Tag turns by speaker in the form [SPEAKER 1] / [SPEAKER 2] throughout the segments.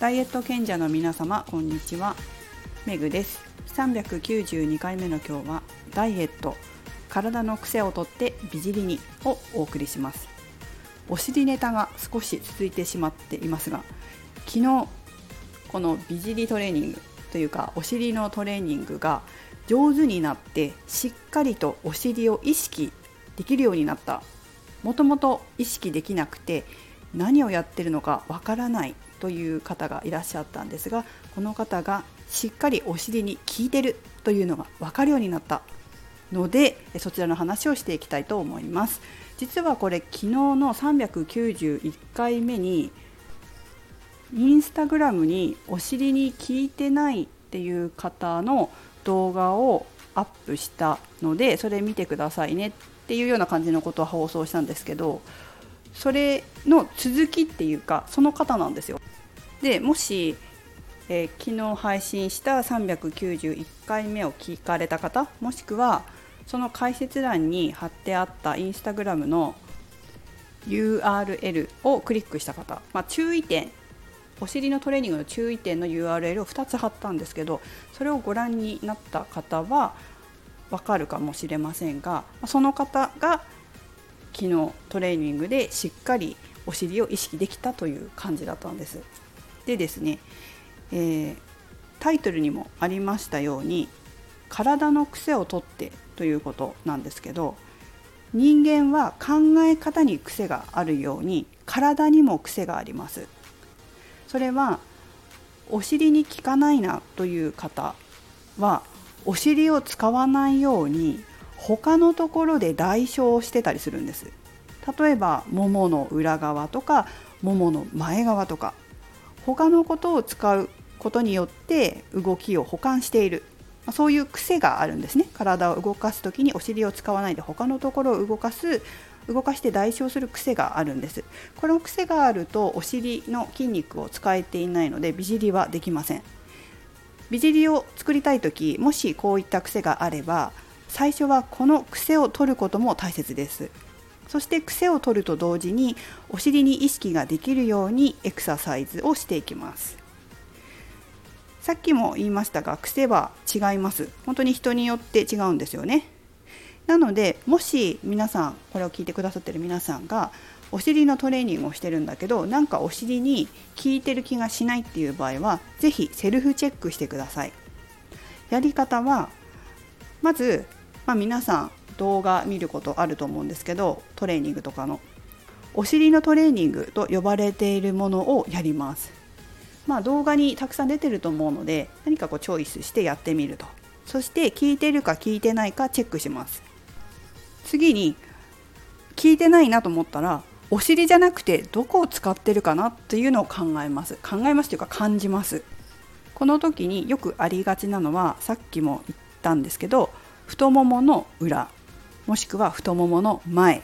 [SPEAKER 1] ダイエット賢者の皆様こんにちは。メグです。392回目の今日はダイエット体の癖をとって美尻にをお送りします。お尻ネタが少し続いてしまっていますが昨日この美尻トレーニングというかお尻のトレーニングが上手になってしっかりとお尻を意識できるようになった。もともと意識できなくて何をやってるのかわからないという方がいらっしゃったんですがこの方がしっかりお尻に効いてるというのが分かるようになったのでそちらの話をしていきたいと思います。実はこれ昨日の391回目にインスタグラムにお尻に効いてないっていう方の動画をアップしたのでそれ見てくださいねっていうような感じのことを放送したんですけどそれの続きっていうかその方なんですよ。でもし、えー、昨日配信した391回目を聞かれた方もしくはその解説欄に貼ってあったインスタグラムの URL をクリックした方、まあ、注意点お尻のトレーニングの注意点の URL を2つ貼ったんですけどそれをご覧になった方はわかるかもしれませんがその方が昨日トレーニングでしっかりお尻を意識できたという感じだったんです。でですね、えー、タイトルにもありましたように体の癖をとってということなんですけど人間は考え方に癖があるように体にも癖がありますそれはお尻に効かないなという方はお尻を使わないように他のところで代償してたりするんです。例えばももの裏側とかももの前側とか他のことを使うことによって動きを補完している。そういう癖があるんですね。体を動かす時にお尻を使わないで他のところを動かす動かして代償する癖があるんです。この癖があるとお尻の筋肉を使えていないので美尻はできません。美尻を作りたい時もしこういった癖があれば最初はこの癖を取ることも大切です。そして癖を取ると同時にお尻に意識ができるようにエクササイズをしていきます。さっきも言いましたが癖は違います。本当に人によって違うんですよね。なのでもし皆さんこれを聞いてくださってる皆さんがお尻のトレーニングをしてるんだけどなんかお尻に効いてる気がしないっていう場合は是非セルフチェックしてください。やり方はまずまあ、皆さん動画見ることあると思うんですけどトレーニングとかの。お尻のトレーニングと呼ばれているものをやります。まあ、動画にたくさん出てると思うので何かこうチョイスしてやってみると。そして聞いてるか聞いてないかチェックします。次に聞いてないなと思ったらお尻じゃなくてどこを使ってるかなっていうのを考えます。考えますというか感じます。この時によくありがちなのはさっきも言ったんですけど太ももの裏もしくは太ももの前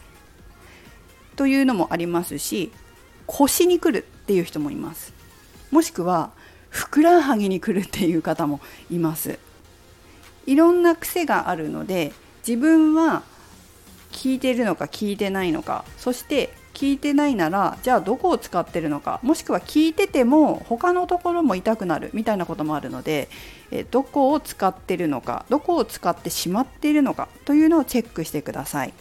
[SPEAKER 1] というのもありますし腰に来るっていう人もいます。もしくはふくらはぎに来るっていう方もいます。いろんな癖があるので自分は聞いてるのか聞いてないのかそして聞いてないならじゃあどこを使ってるのかもしくは聞いてても他のところも痛くなるみたいなこともあるのでえどこを使ってるのかどこを使ってしまっているのかというのをチェックしてください。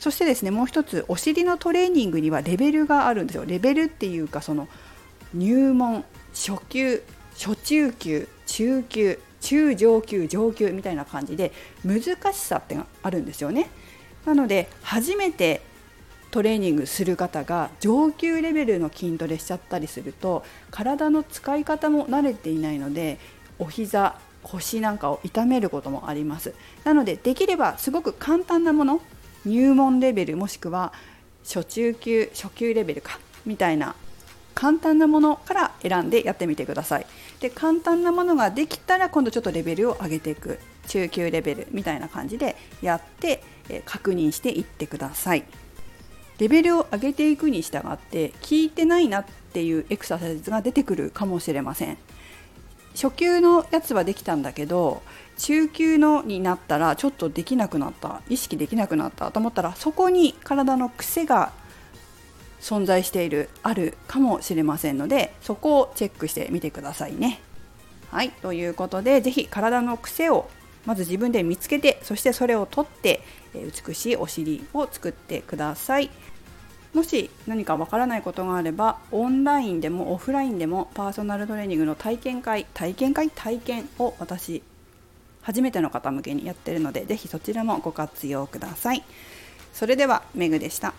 [SPEAKER 1] そしてですねもう一つお尻のトレーニングにはレベルがあるんですよ。レベルっていうかその入門初級初中級中級中上級上級みたいな感じで難しさってあるんですよね。なので初めてトレーニングする方が上級レベルの筋トレしちゃったりすると体の使い方も慣れていないのでお膝腰なんかを痛めることもありますなのでできればすごく簡単なもの入門レベルもしくは初中級初級レベルかみたいな簡単なものから選んでやってみてくださいで簡単なものができたら今度ちょっとレベルを上げていく中級レベルみたいな感じでやって確認していってください。レベルを上げていくに従って効いてないなっていうエクササイズが出てくるかもしれません初級のやつはできたんだけど中級のになったらちょっとできなくなった意識できなくなったと思ったらそこに体の癖が存在しているあるかもしれませんのでそこをチェックしてみてくださいね。はいということで是非体の癖をまず自分で見つけてそしてそれを取って美しいお尻を作ってください。もし何かわからないことがあればオンラインでもオフラインでもパーソナルトレーニングの体験会体験会？体験を私初めての方向けにやってるのでぜひそちらもご活用ください。それではメグでした。